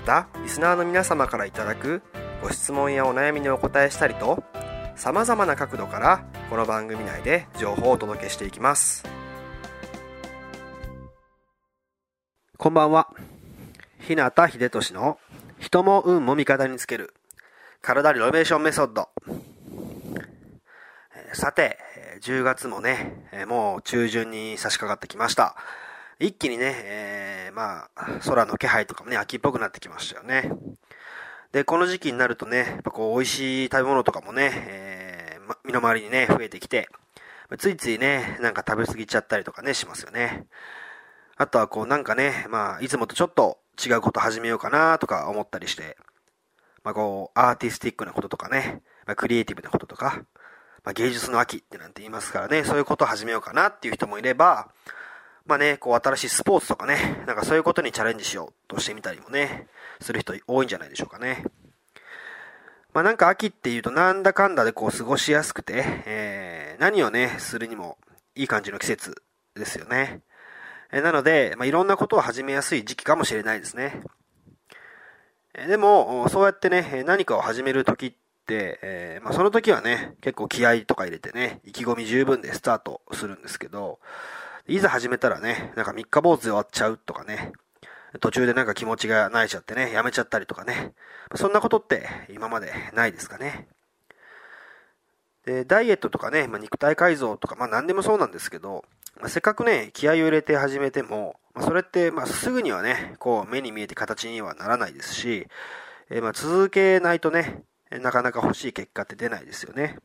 またリスナーの皆様からいただくご質問やお悩みにお答えしたりとさまざまな角度からこの番組内で情報をお届けしていきます。こんばんは。日向秀俊の人も運も味方につける体リノベーションメソッド。さて10月もねもう中旬に差し掛かってきました。一気にね、えー、まあ、空の気配とかもね、秋っぽくなってきましたよね。で、この時期になるとね、やっぱこう、美味しい食べ物とかもね、えー、ま、身の回りにね、増えてきて、ついついね、なんか食べ過ぎちゃったりとかね、しますよね。あとはこう、なんかね、まあ、いつもとちょっと違うこと始めようかなとか思ったりして、まあこう、アーティスティックなこととかね、まあ、クリエイティブなこととか、まあ、芸術の秋ってなんて言いますからね、そういうことを始めようかなっていう人もいれば、まあね、こう新しいスポーツとかね、なんかそういうことにチャレンジしようとしてみたりもね、する人多いんじゃないでしょうかね。まあなんか秋っていうとなんだかんだでこう過ごしやすくて、えー、何をね、するにもいい感じの季節ですよね。えー、なので、まあいろんなことを始めやすい時期かもしれないですね。えー、でも、そうやってね、何かを始める時って、えー、まあその時はね、結構気合とか入れてね、意気込み十分でスタートするんですけど、いざ始めたらね、なんか三日坊主で終わっちゃうとかね、途中でなんか気持ちが慣れちゃってね、やめちゃったりとかね、そんなことって今までないですかね。で、ダイエットとかね、まあ、肉体改造とか、まあ何でもそうなんですけど、まあ、せっかくね、気合を入れて始めても、まあ、それって、まあ、すぐにはね、こう、目に見えて形にはならないですし、えー、まあ、続けないとね、なかなか欲しい結果って出ないですよね。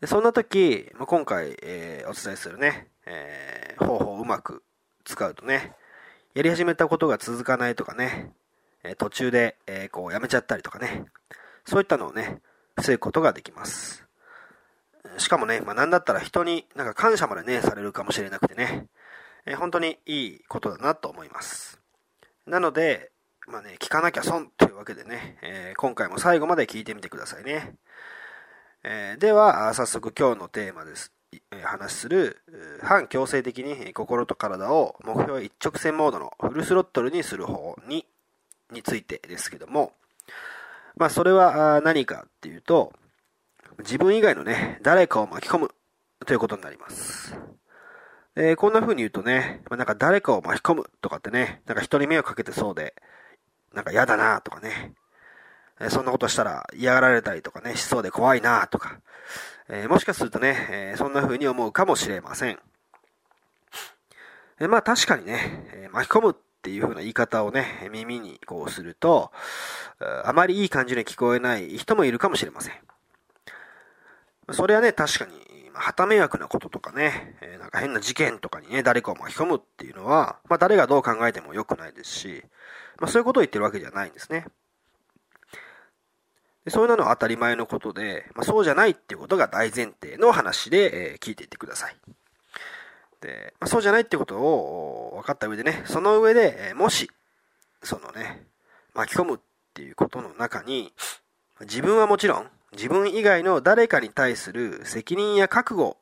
でそんな時、まあ、今回、えー、お伝えするね、えー、方法をうまく使うとね、やり始めたことが続かないとかね、え途中で、えこうやめちゃったりとかね、そういったのをね、防ぐことができます。しかもね、まあ、なんだったら人になんか感謝までね、されるかもしれなくてね、え本当にいいことだなと思います。なので、まあね、聞かなきゃ損というわけでね、えー、今回も最後まで聞いてみてくださいね。えー、では、早速今日のテーマです。話する反強制的に心と体を目標一直線モードのフルスロットルにする方にについてですけども、まあそれは何かっていうと、自分以外のね、誰かを巻き込むということになります。え、こんな風に言うとね、まあ、なんか誰かを巻き込むとかってね、なんか人に迷惑かけてそうで、なんか嫌だなとかね、えそんなことしたら嫌がられたりとかね、しそうで怖いなとか、えー、もしかするとね、えー、そんな風に思うかもしれません。えー、まあ確かにね、え巻き込むっていう風な言い方をね、耳にこうすると、あまりいい感じに聞こえない人もいるかもしれません。それはね、確かに、旗迷惑なこととかね、えなんか変な事件とかにね、誰かを巻き込むっていうのは、まあ誰がどう考えても良くないですし、まあそういうことを言ってるわけじゃないんですね。でそういうのは当たり前のことで、まあ、そうじゃないっていうことが大前提の話で、えー、聞いていってください。で、まあ、そうじゃないってことを分かった上でね、その上で、えー、もし、そのね、巻き込むっていうことの中に、自分はもちろん、自分以外の誰かに対する責任や覚悟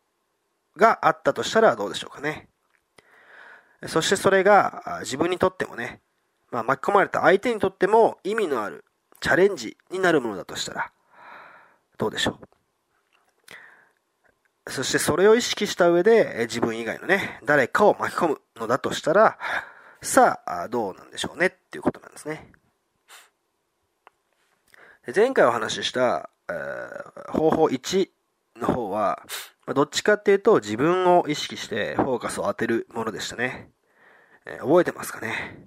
があったとしたらどうでしょうかね。そしてそれが自分にとってもね、まあ、巻き込まれた相手にとっても意味のあるチャレンジになるものだとしたら、どうでしょう？そしてそれを意識した上で自分以外のね、誰かを巻き込むのだとしたら、さあ、どうなんでしょうね？っていうことなんですね。前回お話しした、えー、方法1の方は、どっちかっていうと自分を意識してフォーカスを当てるものでしたね。えー、覚えてますかね？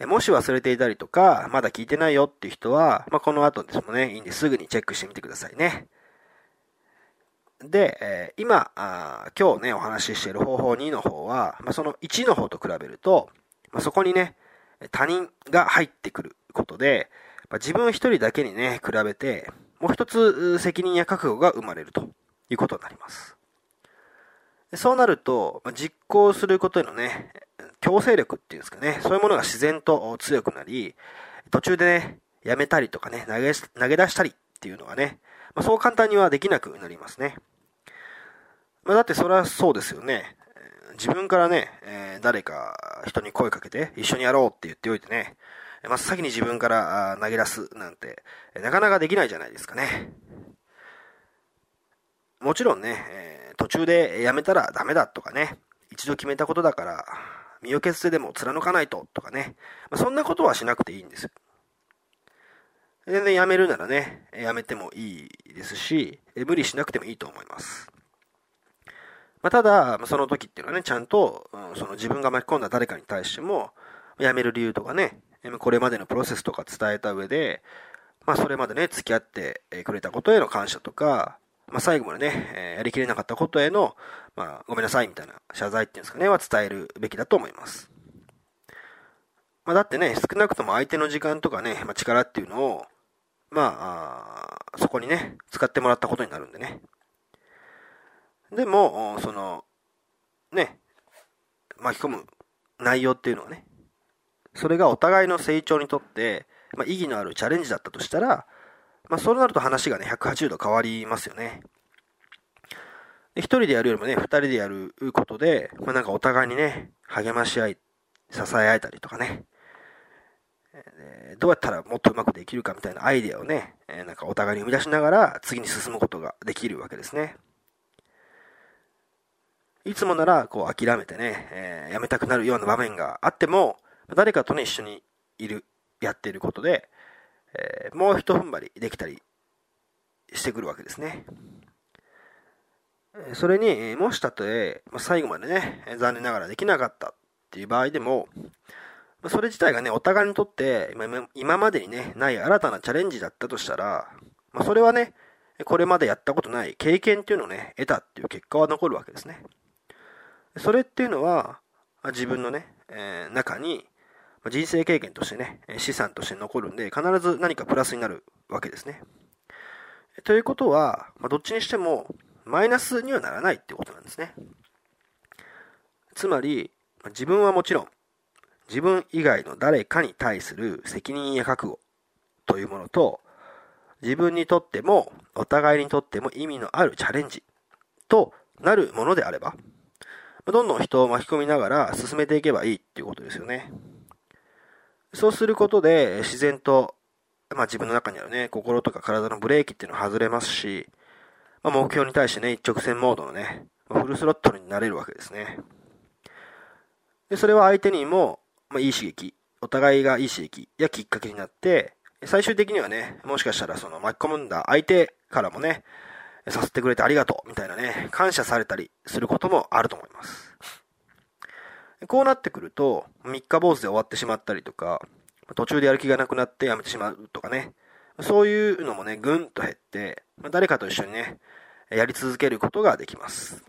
もし忘れていたりとか、まだ聞いてないよっていう人は、まあ、この後ですもね、いいんですぐにチェックしてみてくださいね。で、え、今あ、今日ね、お話ししている方法2の方は、まあ、その1の方と比べると、まあ、そこにね、他人が入ってくることで、まあ、自分一人だけにね、比べて、もう一つ責任や覚悟が生まれるということになります。そうなると、ま、実行することへのね、強制力っていうんですかね、そういうものが自然と強くなり、途中でね、やめたりとかね、投げ、投げ出したりっていうのがね、まあ、そう簡単にはできなくなりますね。まあ、だってそれはそうですよね。自分からね、え、誰か人に声かけて一緒にやろうって言っておいてね、真っ先に自分から投げ出すなんて、なかなかできないじゃないですかね。もちろんね、え、途中でやめたらダメだとかね、一度決めたことだから、身を削ってでも貫かないととかね、まあ、そんなことはしなくていいんです。全然やめるならね、やめてもいいですし、無理しなくてもいいと思います。まあ、ただ、その時っていうのはね、ちゃんと、うんその自分が巻き込んだ誰かに対しても、辞める理由とかね、これまでのプロセスとか伝えた上で、まあ、それまでね、付き合ってくれたことへの感謝とか、まあ、最後までね、えやりきれなかったことへの、まあ、ごめんなさいみたいな謝罪っていうんですかね、は伝えるべきだと思います。まあ、だってね、少なくとも相手の時間とかね、まあ、力っていうのを、まあ、あそこにね、使ってもらったことになるんでね。でも、その、ね、巻き込む内容っていうのはね、それがお互いの成長にとって、まあ、意義のあるチャレンジだったとしたら、まあ、そうなると話がね、180度変わりますよね。一人でやるよりもね、二人でやることで、まあ、なんかお互いにね、励まし合い、支え合えたりとかね、えどうやったらもっとうまくできるかみたいなアイデアをね、えなんかお互いに生み出しながら次に進むことができるわけですね。いつもなら、こう、諦めてね、えー、やめたくなるような場面があっても、誰かとね、一緒にいる、やっていることで、えー、もう一踏ん張りできたりしてくるわけですね。それに、もしたとえ、最後までね、残念ながらできなかったっていう場合でも、それ自体がね、お互いにとって今までにね、ない新たなチャレンジだったとしたら、まあ、それはね、これまでやったことない経験っていうのをね、得たっていう結果は残るわけですね。それっていうのは、自分のね、えー、中に、人生経験としてね、資産として残るんで、必ず何かプラスになるわけですね。ということは、ま、どっちにしても、マイナスにはならないってことなんですね。つまり、自分はもちろん、自分以外の誰かに対する責任や覚悟というものと、自分にとっても、お互いにとっても意味のあるチャレンジとなるものであれば、どんどん人を巻き込みながら進めていけばいいっていうことですよね。そうすることで自然と、まあ自分の中にあるね、心とか体のブレーキっていうのは外れますし、まあ、目標に対してね、一直線モードのね、フルスロットルになれるわけですね。で、それは相手にも、まあ、いい刺激、お互いがいい刺激やきっかけになって、最終的にはね、もしかしたらその巻き込んだ相手からもね、させてくれてありがとうみたいなね、感謝されたりすることもあると思います。こうなってくると、三日坊主で終わってしまったりとか、途中でやる気がなくなってやめてしまうとかね、そういうのもね、ぐんと減って、誰かと一緒にね、やり続けることができます。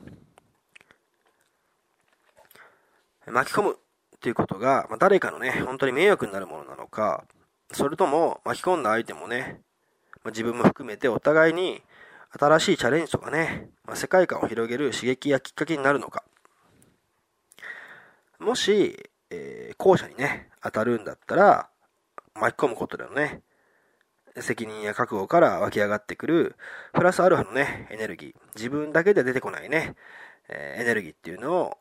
巻き込むっていうことが、ま誰かのね、本当に迷惑になるものなのか、それとも巻き込んだ相手もね、ま自分も含めてお互いに新しいチャレンジとかね、ま、世界観を広げる刺激やきっかけになるのか。もし、えー、後者にね、当たるんだったら、巻き込むことでのね、責任や覚悟から湧き上がってくる、プラスアルファのね、エネルギー、自分だけで出てこないね、えー、エネルギーっていうのを、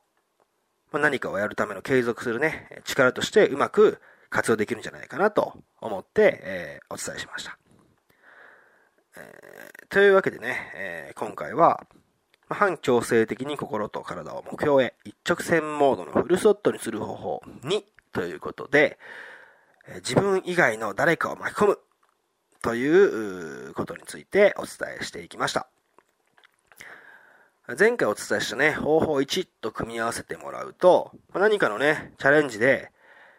まあ、何かをやるための継続するね、力としてうまく活用できるんじゃないかなと思って、えー、お伝えしました。えー、というわけでね、え、今回は、反強制的に心と体を目標へ一直線モードのフルソットにする方法2ということで、自分以外の誰かを巻き込むということについてお伝えしていきました。前回お伝えしたね、方法1と組み合わせてもらうと、何かのね、チャレンジで、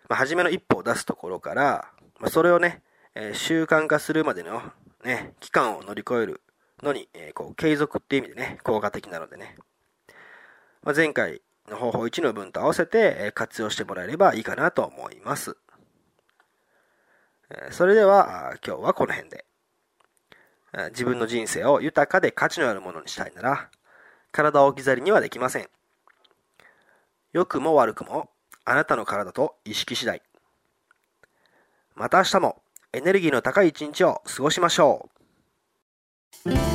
まあ、初めの一歩を出すところから、まあ、それをね、え、習慣化するまでのね、期間を乗り越えるのに、えー、こう、継続っていう意味でね、効果的なのでね。まあ、前回の方法1の分と合わせて、え、活用してもらえればいいかなと思います。え、それでは、今日はこの辺で。自分の人生を豊かで価値のあるものにしたいなら、体を置き去りにはできません。良くも悪くも、あなたの体と意識次第。また明日もエネルギーの高い一日を過ごしましょう。